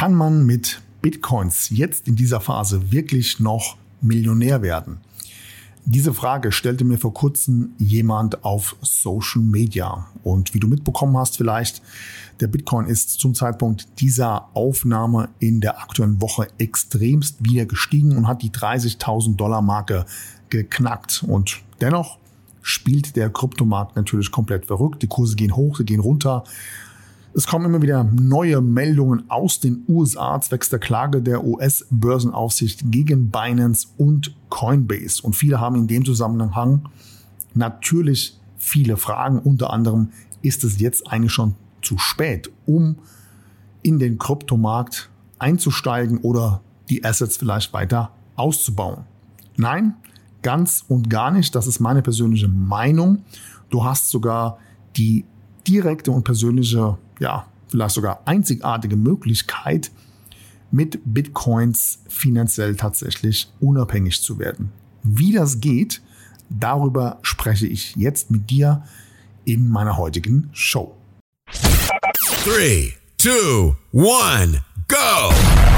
Kann man mit Bitcoins jetzt in dieser Phase wirklich noch Millionär werden? Diese Frage stellte mir vor kurzem jemand auf Social Media. Und wie du mitbekommen hast vielleicht, der Bitcoin ist zum Zeitpunkt dieser Aufnahme in der aktuellen Woche extremst wieder gestiegen und hat die 30.000 Dollar Marke geknackt. Und dennoch spielt der Kryptomarkt natürlich komplett verrückt. Die Kurse gehen hoch, sie gehen runter. Es kommen immer wieder neue Meldungen aus den USA zwecks der Klage der US-Börsenaufsicht gegen Binance und Coinbase. Und viele haben in dem Zusammenhang natürlich viele Fragen. Unter anderem, ist es jetzt eigentlich schon zu spät, um in den Kryptomarkt einzusteigen oder die Assets vielleicht weiter auszubauen? Nein, ganz und gar nicht. Das ist meine persönliche Meinung. Du hast sogar die direkte und persönliche ja, vielleicht sogar einzigartige Möglichkeit, mit Bitcoins finanziell tatsächlich unabhängig zu werden. Wie das geht, darüber spreche ich jetzt mit dir in meiner heutigen Show. 3, 2, 1. go.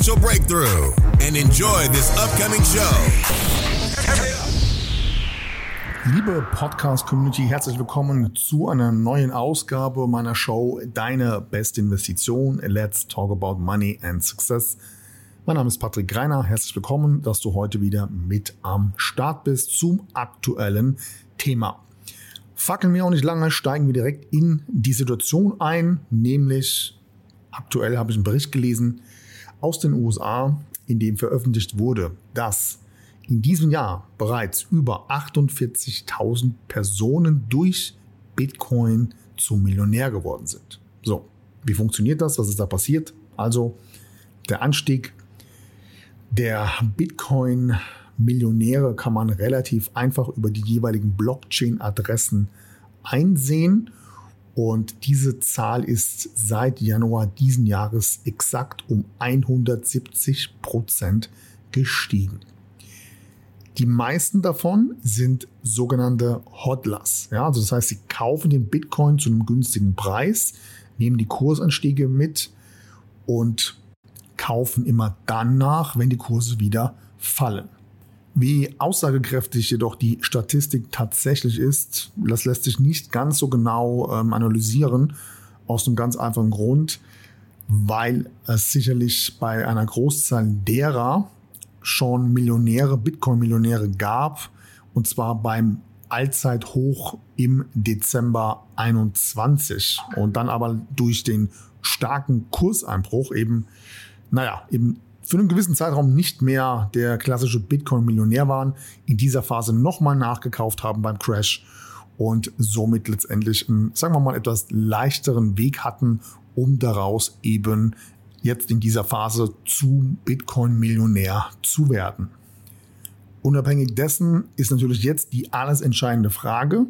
breakthrough and enjoy this upcoming show. Liebe Podcast-Community, herzlich willkommen zu einer neuen Ausgabe meiner Show Deine beste Investition. Let's talk about money and success. Mein Name ist Patrick Greiner. Herzlich willkommen, dass du heute wieder mit am Start bist zum aktuellen Thema. Fackeln wir auch nicht lange, steigen wir direkt in die Situation ein, nämlich aktuell habe ich einen Bericht gelesen aus den USA, in dem veröffentlicht wurde, dass in diesem Jahr bereits über 48.000 Personen durch Bitcoin zum Millionär geworden sind. So, wie funktioniert das? Was ist da passiert? Also der Anstieg der Bitcoin-Millionäre kann man relativ einfach über die jeweiligen Blockchain-Adressen einsehen. Und diese Zahl ist seit Januar diesen Jahres exakt um 170 Prozent gestiegen. Die meisten davon sind sogenannte Hodlers. Ja, also das heißt, sie kaufen den Bitcoin zu einem günstigen Preis, nehmen die Kursanstiege mit und kaufen immer dann nach, wenn die Kurse wieder fallen. Wie aussagekräftig jedoch die Statistik tatsächlich ist, das lässt sich nicht ganz so genau ähm, analysieren, aus einem ganz einfachen Grund, weil es sicherlich bei einer Großzahl derer schon Millionäre, Bitcoin-Millionäre gab, und zwar beim Allzeithoch im Dezember 21 und dann aber durch den starken Kurseinbruch eben, naja, eben für einen gewissen Zeitraum nicht mehr der klassische Bitcoin-Millionär waren, in dieser Phase nochmal nachgekauft haben beim Crash und somit letztendlich einen, sagen wir mal, etwas leichteren Weg hatten, um daraus eben jetzt in dieser Phase zu Bitcoin-Millionär zu werden. Unabhängig dessen ist natürlich jetzt die alles entscheidende Frage,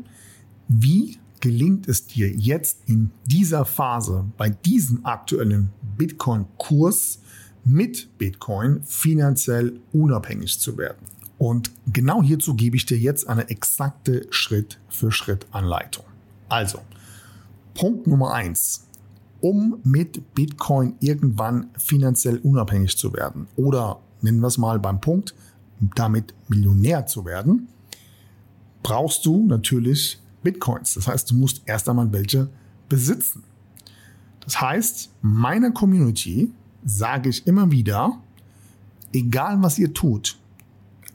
wie gelingt es dir jetzt in dieser Phase bei diesem aktuellen Bitcoin-Kurs mit Bitcoin finanziell unabhängig zu werden. Und genau hierzu gebe ich dir jetzt eine exakte Schritt-für-Schritt-Anleitung. Also, Punkt Nummer eins: Um mit Bitcoin irgendwann finanziell unabhängig zu werden oder nennen wir es mal beim Punkt, damit Millionär zu werden, brauchst du natürlich Bitcoins. Das heißt, du musst erst einmal welche besitzen. Das heißt, meine Community sage ich immer wieder, egal was ihr tut,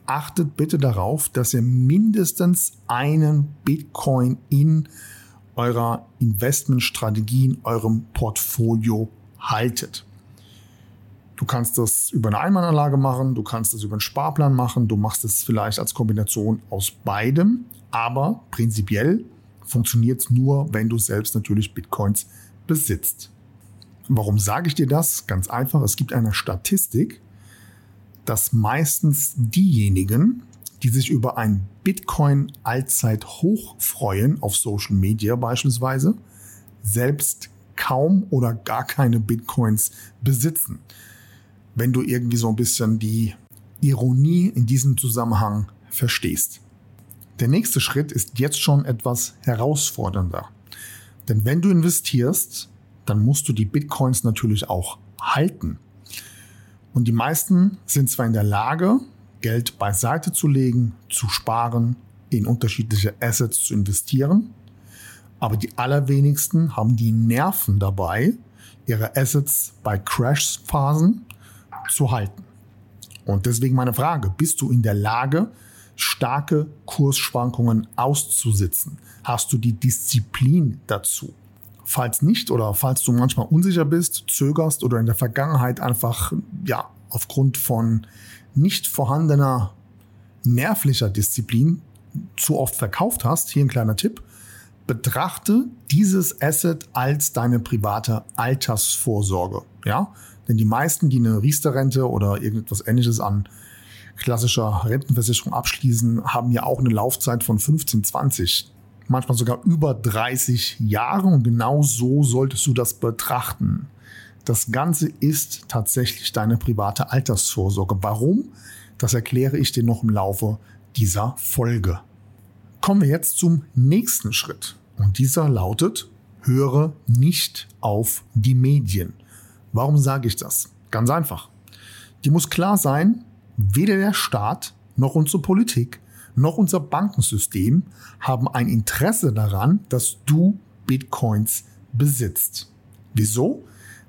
achtet bitte darauf, dass ihr mindestens einen Bitcoin in eurer Investmentstrategie, in eurem Portfolio haltet. Du kannst das über eine Einmalanlage machen, du kannst das über einen Sparplan machen, du machst es vielleicht als Kombination aus beidem, aber prinzipiell funktioniert es nur, wenn du selbst natürlich Bitcoins besitzt. Warum sage ich dir das? Ganz einfach, es gibt eine Statistik, dass meistens diejenigen, die sich über ein Bitcoin-Allzeithoch freuen, auf Social Media beispielsweise, selbst kaum oder gar keine Bitcoins besitzen. Wenn du irgendwie so ein bisschen die Ironie in diesem Zusammenhang verstehst. Der nächste Schritt ist jetzt schon etwas herausfordernder. Denn wenn du investierst, dann musst du die Bitcoins natürlich auch halten. Und die meisten sind zwar in der Lage, Geld beiseite zu legen, zu sparen, in unterschiedliche Assets zu investieren, aber die allerwenigsten haben die Nerven dabei, ihre Assets bei Crash-Phasen zu halten. Und deswegen meine Frage, bist du in der Lage, starke Kursschwankungen auszusitzen? Hast du die Disziplin dazu? Falls nicht oder falls du manchmal unsicher bist, zögerst oder in der Vergangenheit einfach ja aufgrund von nicht vorhandener nervlicher Disziplin zu oft verkauft hast, hier ein kleiner Tipp, betrachte dieses Asset als deine private Altersvorsorge. Ja? Denn die meisten, die eine Riester-Rente oder irgendetwas ähnliches an klassischer Rentenversicherung abschließen, haben ja auch eine Laufzeit von 15, 20, manchmal sogar über 30 Jahre. Und genau so solltest du das betrachten. Das Ganze ist tatsächlich deine private Altersvorsorge. Warum? Das erkläre ich dir noch im Laufe dieser Folge. Kommen wir jetzt zum nächsten Schritt. Und dieser lautet, höre nicht auf die Medien. Warum sage ich das? Ganz einfach. Die muss klar sein, weder der Staat noch unsere Politik noch unser Bankensystem haben ein Interesse daran, dass du Bitcoins besitzt. Wieso?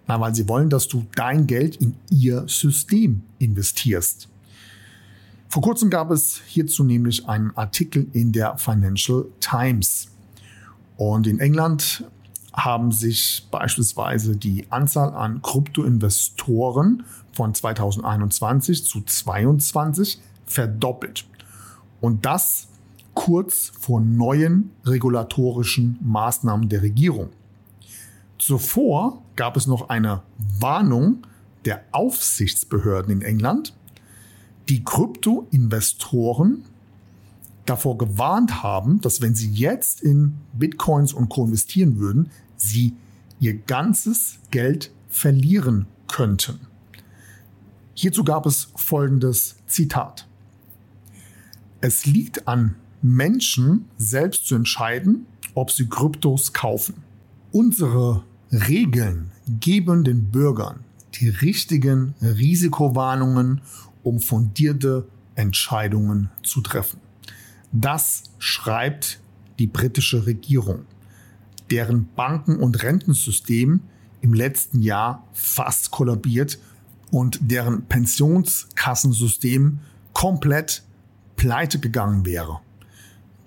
Na, weil sie wollen, dass du dein Geld in ihr System investierst. Vor kurzem gab es hierzu nämlich einen Artikel in der Financial Times. Und in England haben sich beispielsweise die Anzahl an Kryptoinvestoren von 2021 zu 2022 verdoppelt. Und das kurz vor neuen regulatorischen Maßnahmen der Regierung. Zuvor gab es noch eine Warnung der Aufsichtsbehörden in England, die Kryptoinvestoren davor gewarnt haben, dass wenn sie jetzt in Bitcoins und Co investieren würden, sie ihr ganzes Geld verlieren könnten. Hierzu gab es folgendes Zitat. Es liegt an Menschen selbst zu entscheiden, ob sie Kryptos kaufen. Unsere Regeln geben den Bürgern die richtigen Risikowarnungen, um fundierte Entscheidungen zu treffen. Das schreibt die britische Regierung deren Banken- und Rentensystem im letzten Jahr fast kollabiert und deren Pensionskassensystem komplett pleite gegangen wäre.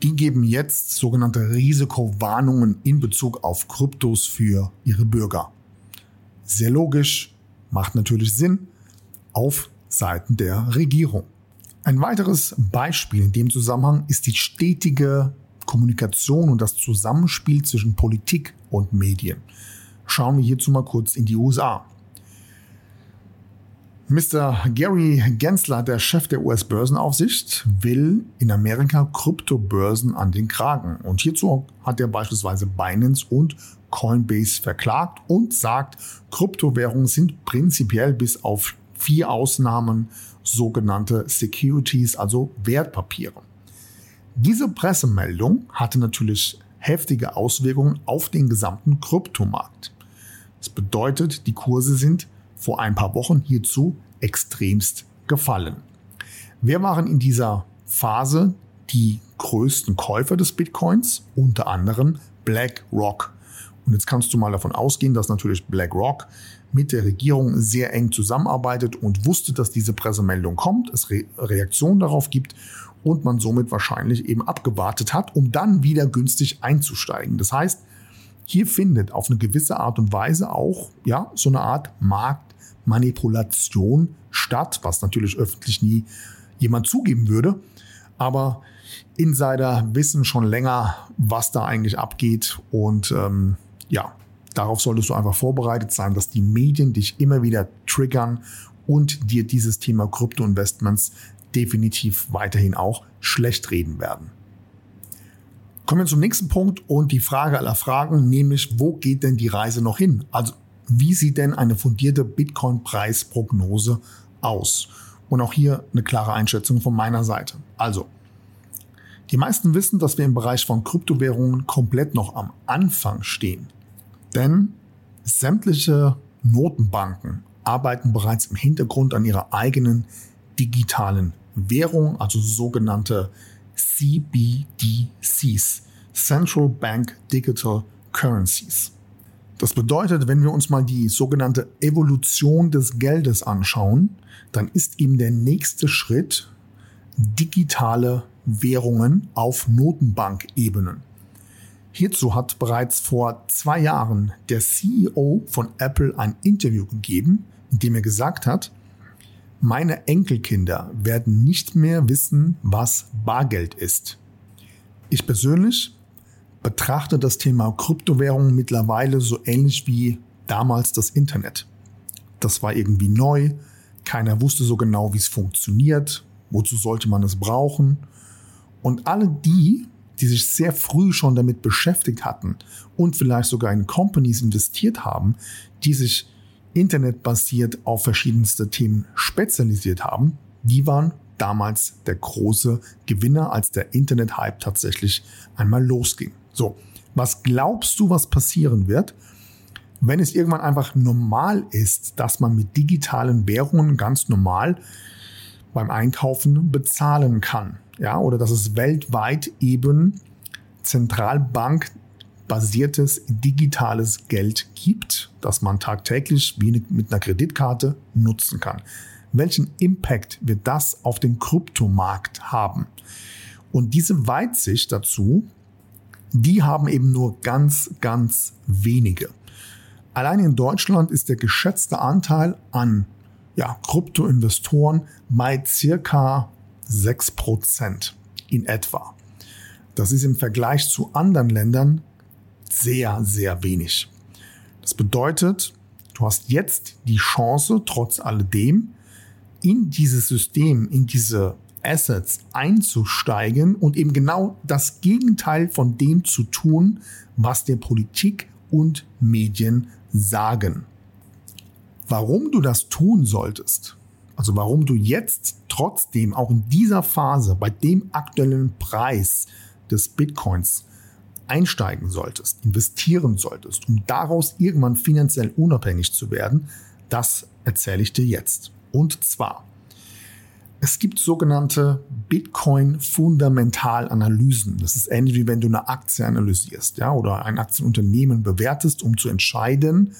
Die geben jetzt sogenannte Risikowarnungen in Bezug auf Kryptos für ihre Bürger. Sehr logisch, macht natürlich Sinn auf Seiten der Regierung. Ein weiteres Beispiel in dem Zusammenhang ist die stetige Kommunikation und das Zusammenspiel zwischen Politik und Medien. Schauen wir hierzu mal kurz in die USA. Mr. Gary Gensler, der Chef der US-Börsenaufsicht, will in Amerika Kryptobörsen an den Kragen. Und hierzu hat er beispielsweise Binance und Coinbase verklagt und sagt, Kryptowährungen sind prinzipiell bis auf vier Ausnahmen sogenannte Securities, also Wertpapiere. Diese Pressemeldung hatte natürlich heftige Auswirkungen auf den gesamten Kryptomarkt. Das bedeutet, die Kurse sind vor ein paar Wochen hierzu extremst gefallen. Wer waren in dieser Phase die größten Käufer des Bitcoins? Unter anderem BlackRock. Und jetzt kannst du mal davon ausgehen, dass natürlich BlackRock mit der Regierung sehr eng zusammenarbeitet und wusste, dass diese Pressemeldung kommt, es Re Reaktionen darauf gibt und man somit wahrscheinlich eben abgewartet hat, um dann wieder günstig einzusteigen. Das heißt, hier findet auf eine gewisse Art und Weise auch ja, so eine Art Marktmanipulation statt, was natürlich öffentlich nie jemand zugeben würde. Aber Insider wissen schon länger, was da eigentlich abgeht und ähm, ja, Darauf solltest du einfach vorbereitet sein, dass die Medien dich immer wieder triggern und dir dieses Thema Kryptoinvestments definitiv weiterhin auch schlecht reden werden. Kommen wir zum nächsten Punkt und die Frage aller Fragen, nämlich wo geht denn die Reise noch hin? Also wie sieht denn eine fundierte Bitcoin-Preisprognose aus? Und auch hier eine klare Einschätzung von meiner Seite. Also, die meisten wissen, dass wir im Bereich von Kryptowährungen komplett noch am Anfang stehen. Denn sämtliche Notenbanken arbeiten bereits im Hintergrund an ihrer eigenen digitalen Währung, also sogenannte CBDCs, Central Bank Digital Currencies. Das bedeutet, wenn wir uns mal die sogenannte Evolution des Geldes anschauen, dann ist eben der nächste Schritt digitale Währungen auf Notenbankebenen. Hierzu hat bereits vor zwei Jahren der CEO von Apple ein Interview gegeben, in dem er gesagt hat, meine Enkelkinder werden nicht mehr wissen, was Bargeld ist. Ich persönlich betrachte das Thema Kryptowährung mittlerweile so ähnlich wie damals das Internet. Das war irgendwie neu, keiner wusste so genau, wie es funktioniert, wozu sollte man es brauchen. Und alle die, die sich sehr früh schon damit beschäftigt hatten und vielleicht sogar in Companies investiert haben, die sich internetbasiert auf verschiedenste Themen spezialisiert haben, die waren damals der große Gewinner, als der Internet-Hype tatsächlich einmal losging. So, was glaubst du, was passieren wird, wenn es irgendwann einfach normal ist, dass man mit digitalen Währungen ganz normal beim Einkaufen bezahlen kann? Ja, oder dass es weltweit eben Zentralbank basiertes digitales Geld gibt, das man tagtäglich wie mit einer Kreditkarte nutzen kann. Welchen Impact wird das auf den Kryptomarkt haben? Und diese Weitsicht dazu, die haben eben nur ganz, ganz wenige. Allein in Deutschland ist der geschätzte Anteil an ja, Kryptoinvestoren bei circa 6% in etwa. Das ist im Vergleich zu anderen Ländern sehr, sehr wenig. Das bedeutet, du hast jetzt die Chance, trotz alledem, in dieses System, in diese Assets einzusteigen und eben genau das Gegenteil von dem zu tun, was der Politik und Medien sagen. Warum du das tun solltest, also warum du jetzt trotzdem auch in dieser Phase bei dem aktuellen Preis des Bitcoins einsteigen solltest, investieren solltest, um daraus irgendwann finanziell unabhängig zu werden, das erzähle ich dir jetzt. Und zwar, es gibt sogenannte Bitcoin-Fundamentalanalysen. Das ist ähnlich wie wenn du eine Aktie analysierst, ja, oder ein Aktienunternehmen bewertest, um zu entscheiden,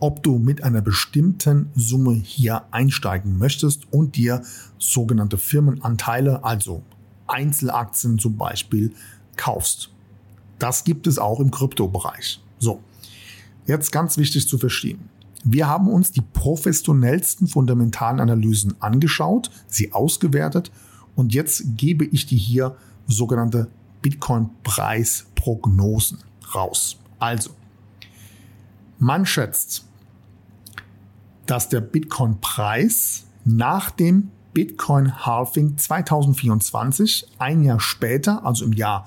ob du mit einer bestimmten Summe hier einsteigen möchtest und dir sogenannte Firmenanteile, also Einzelaktien zum Beispiel, kaufst. Das gibt es auch im Kryptobereich. So, jetzt ganz wichtig zu verstehen. Wir haben uns die professionellsten fundamentalen Analysen angeschaut, sie ausgewertet und jetzt gebe ich dir hier sogenannte Bitcoin-Preisprognosen raus. Also, man schätzt, dass der Bitcoin-Preis nach dem Bitcoin-Halving 2024, ein Jahr später, also im Jahr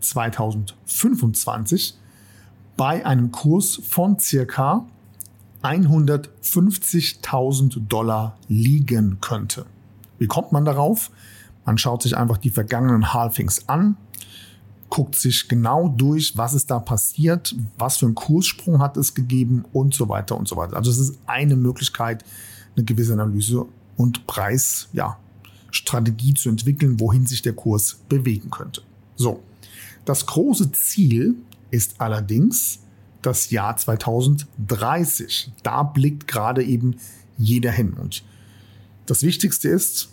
2025 bei einem Kurs von circa 150.000 Dollar liegen könnte. Wie kommt man darauf? Man schaut sich einfach die vergangenen Halfings an, guckt sich genau durch, was ist da passiert, was für einen Kurssprung hat es gegeben und so weiter und so weiter. Also es ist eine Möglichkeit, eine gewisse Analyse und Preis, ja, Strategie zu entwickeln, wohin sich der Kurs bewegen könnte. So. Das große Ziel ist allerdings das Jahr 2030. Da blickt gerade eben jeder hin. Und das Wichtigste ist,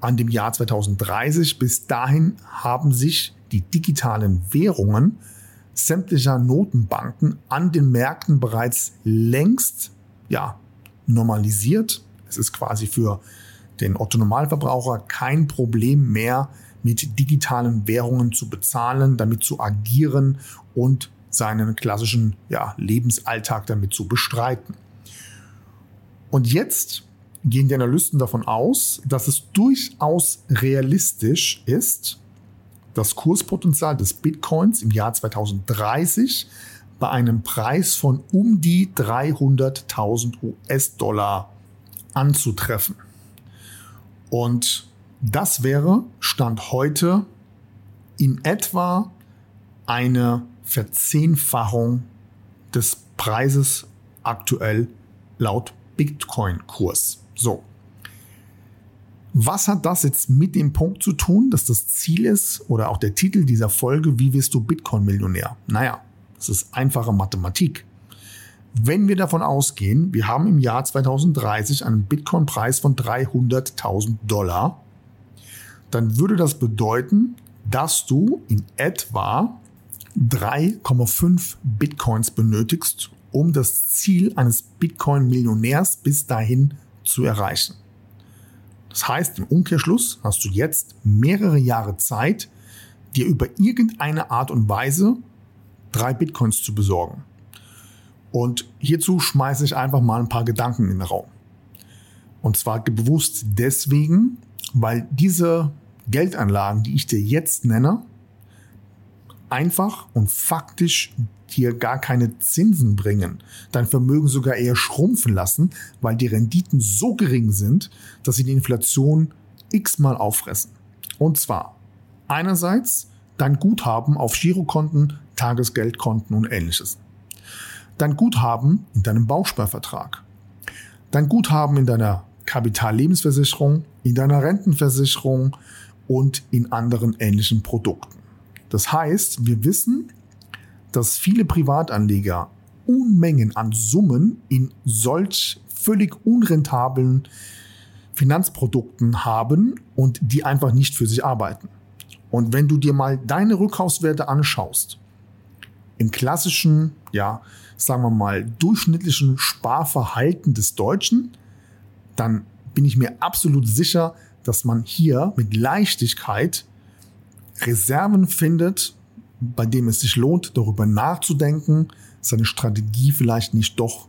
an dem Jahr 2030, bis dahin haben sich die digitalen Währungen sämtlicher Notenbanken an den Märkten bereits längst ja, normalisiert. Es ist quasi für den Otto Normalverbraucher kein Problem mehr, mit digitalen Währungen zu bezahlen, damit zu agieren und seinen klassischen ja, Lebensalltag damit zu bestreiten. Und jetzt gehen die Analysten davon aus, dass es durchaus realistisch ist, das Kurspotenzial des Bitcoins im Jahr 2030 bei einem Preis von um die 300.000 US-Dollar anzutreffen. Und das wäre Stand heute in etwa eine Verzehnfachung des Preises aktuell laut Bitcoin-Kurs. So. Was hat das jetzt mit dem Punkt zu tun, dass das Ziel ist oder auch der Titel dieser Folge, wie wirst du Bitcoin-Millionär? Naja, das ist einfache Mathematik. Wenn wir davon ausgehen, wir haben im Jahr 2030 einen Bitcoin-Preis von 300.000 Dollar, dann würde das bedeuten, dass du in etwa 3,5 Bitcoins benötigst, um das Ziel eines Bitcoin-Millionärs bis dahin zu erreichen. Das heißt, im Umkehrschluss hast du jetzt mehrere Jahre Zeit, dir über irgendeine Art und Weise drei Bitcoins zu besorgen. Und hierzu schmeiße ich einfach mal ein paar Gedanken in den Raum. Und zwar bewusst deswegen, weil diese Geldanlagen, die ich dir jetzt nenne, einfach und faktisch dir gar keine Zinsen bringen, dein Vermögen sogar eher schrumpfen lassen, weil die Renditen so gering sind, dass sie die Inflation x-mal auffressen. Und zwar einerseits dein Guthaben auf Girokonten, Tagesgeldkonten und ähnliches. Dein Guthaben in deinem Bausparvertrag. Dein Guthaben in deiner Kapitallebensversicherung, in deiner Rentenversicherung und in anderen ähnlichen Produkten. Das heißt, wir wissen, dass viele Privatanleger Unmengen an Summen in solch völlig unrentablen Finanzprodukten haben und die einfach nicht für sich arbeiten. Und wenn du dir mal deine Rückkaufswerte anschaust, im klassischen, ja, sagen wir mal, durchschnittlichen Sparverhalten des Deutschen, dann bin ich mir absolut sicher, dass man hier mit Leichtigkeit Reserven findet, bei dem es sich lohnt, darüber nachzudenken, seine Strategie vielleicht nicht doch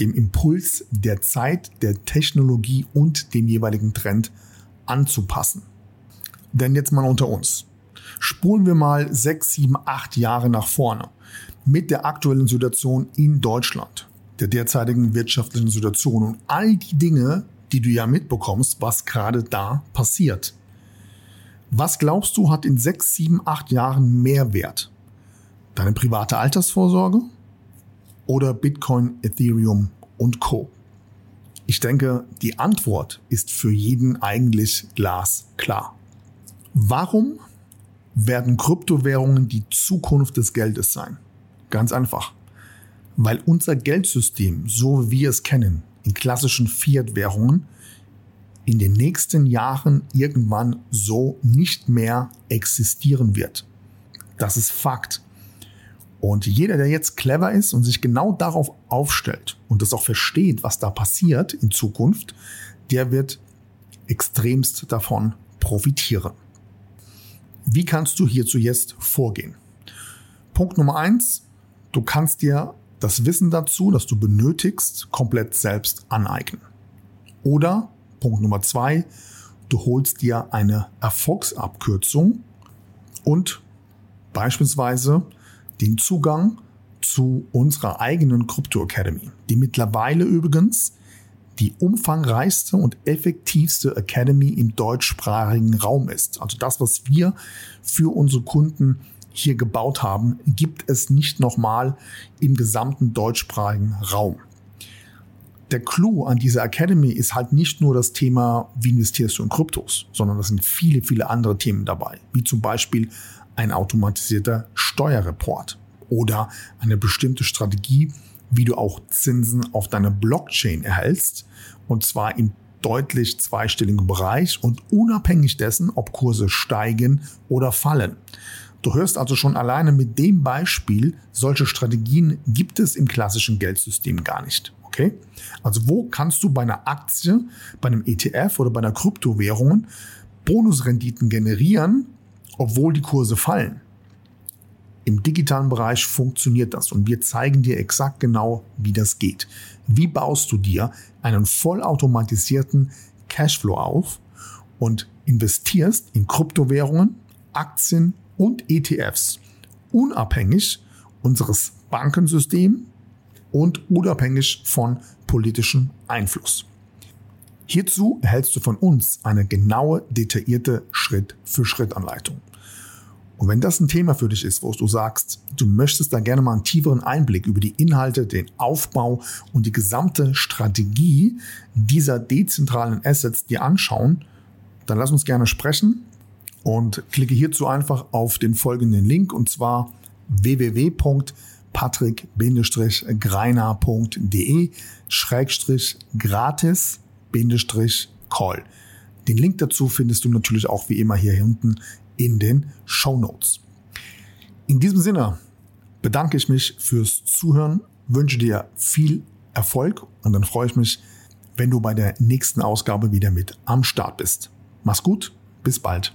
dem Impuls der Zeit, der Technologie und dem jeweiligen Trend anzupassen. Denn jetzt mal unter uns. Spulen wir mal sechs, sieben, acht Jahre nach vorne mit der aktuellen Situation in Deutschland, der derzeitigen wirtschaftlichen Situation und all die Dinge, die du ja mitbekommst, was gerade da passiert. Was glaubst du hat in sechs, sieben, acht Jahren mehr Wert? Deine private Altersvorsorge oder Bitcoin, Ethereum und Co? Ich denke, die Antwort ist für jeden eigentlich glasklar. Warum werden Kryptowährungen die Zukunft des Geldes sein? Ganz einfach. Weil unser Geldsystem, so wie wir es kennen, in klassischen Fiat-Währungen in den nächsten Jahren irgendwann so nicht mehr existieren wird. Das ist Fakt. Und jeder, der jetzt clever ist und sich genau darauf aufstellt und das auch versteht, was da passiert in Zukunft, der wird extremst davon profitieren. Wie kannst du hierzu jetzt vorgehen? Punkt Nummer eins, du kannst dir das Wissen dazu, das du benötigst, komplett selbst aneignen. Oder Punkt Nummer zwei, du holst dir eine Erfolgsabkürzung und beispielsweise den Zugang zu unserer eigenen Krypto Academy, die mittlerweile übrigens die umfangreichste und effektivste Academy im deutschsprachigen Raum ist. Also das, was wir für unsere Kunden hier gebaut haben, gibt es nicht nochmal im gesamten deutschsprachigen Raum der Clou an dieser Academy ist halt nicht nur das Thema, wie investierst du in Kryptos, sondern das sind viele, viele andere Themen dabei, wie zum Beispiel ein automatisierter Steuerreport oder eine bestimmte Strategie, wie du auch Zinsen auf deiner Blockchain erhältst und zwar im deutlich zweistelligen Bereich und unabhängig dessen, ob Kurse steigen oder fallen. Du hörst also schon alleine mit dem Beispiel, solche Strategien gibt es im klassischen Geldsystem gar nicht. Okay? Also wo kannst du bei einer Aktie, bei einem ETF oder bei einer Kryptowährung Bonusrenditen generieren, obwohl die Kurse fallen? Im digitalen Bereich funktioniert das und wir zeigen dir exakt genau, wie das geht. Wie baust du dir einen vollautomatisierten Cashflow auf und investierst in Kryptowährungen, Aktien und ETFs, unabhängig unseres Bankensystems und unabhängig von politischem Einfluss. Hierzu erhältst du von uns eine genaue, detaillierte Schritt-für-Schritt-Anleitung. Und wenn das ein Thema für dich ist, wo du sagst, du möchtest da gerne mal einen tieferen Einblick über die Inhalte, den Aufbau und die gesamte Strategie dieser dezentralen Assets dir anschauen, dann lass uns gerne sprechen und klicke hierzu einfach auf den folgenden Link und zwar www.patrick-greiner.de gratis call. Den Link dazu findest du natürlich auch wie immer hier hinten in den Show Notes. In diesem Sinne bedanke ich mich fürs Zuhören, wünsche dir viel Erfolg und dann freue ich mich, wenn du bei der nächsten Ausgabe wieder mit am Start bist. Mach's gut, bis bald.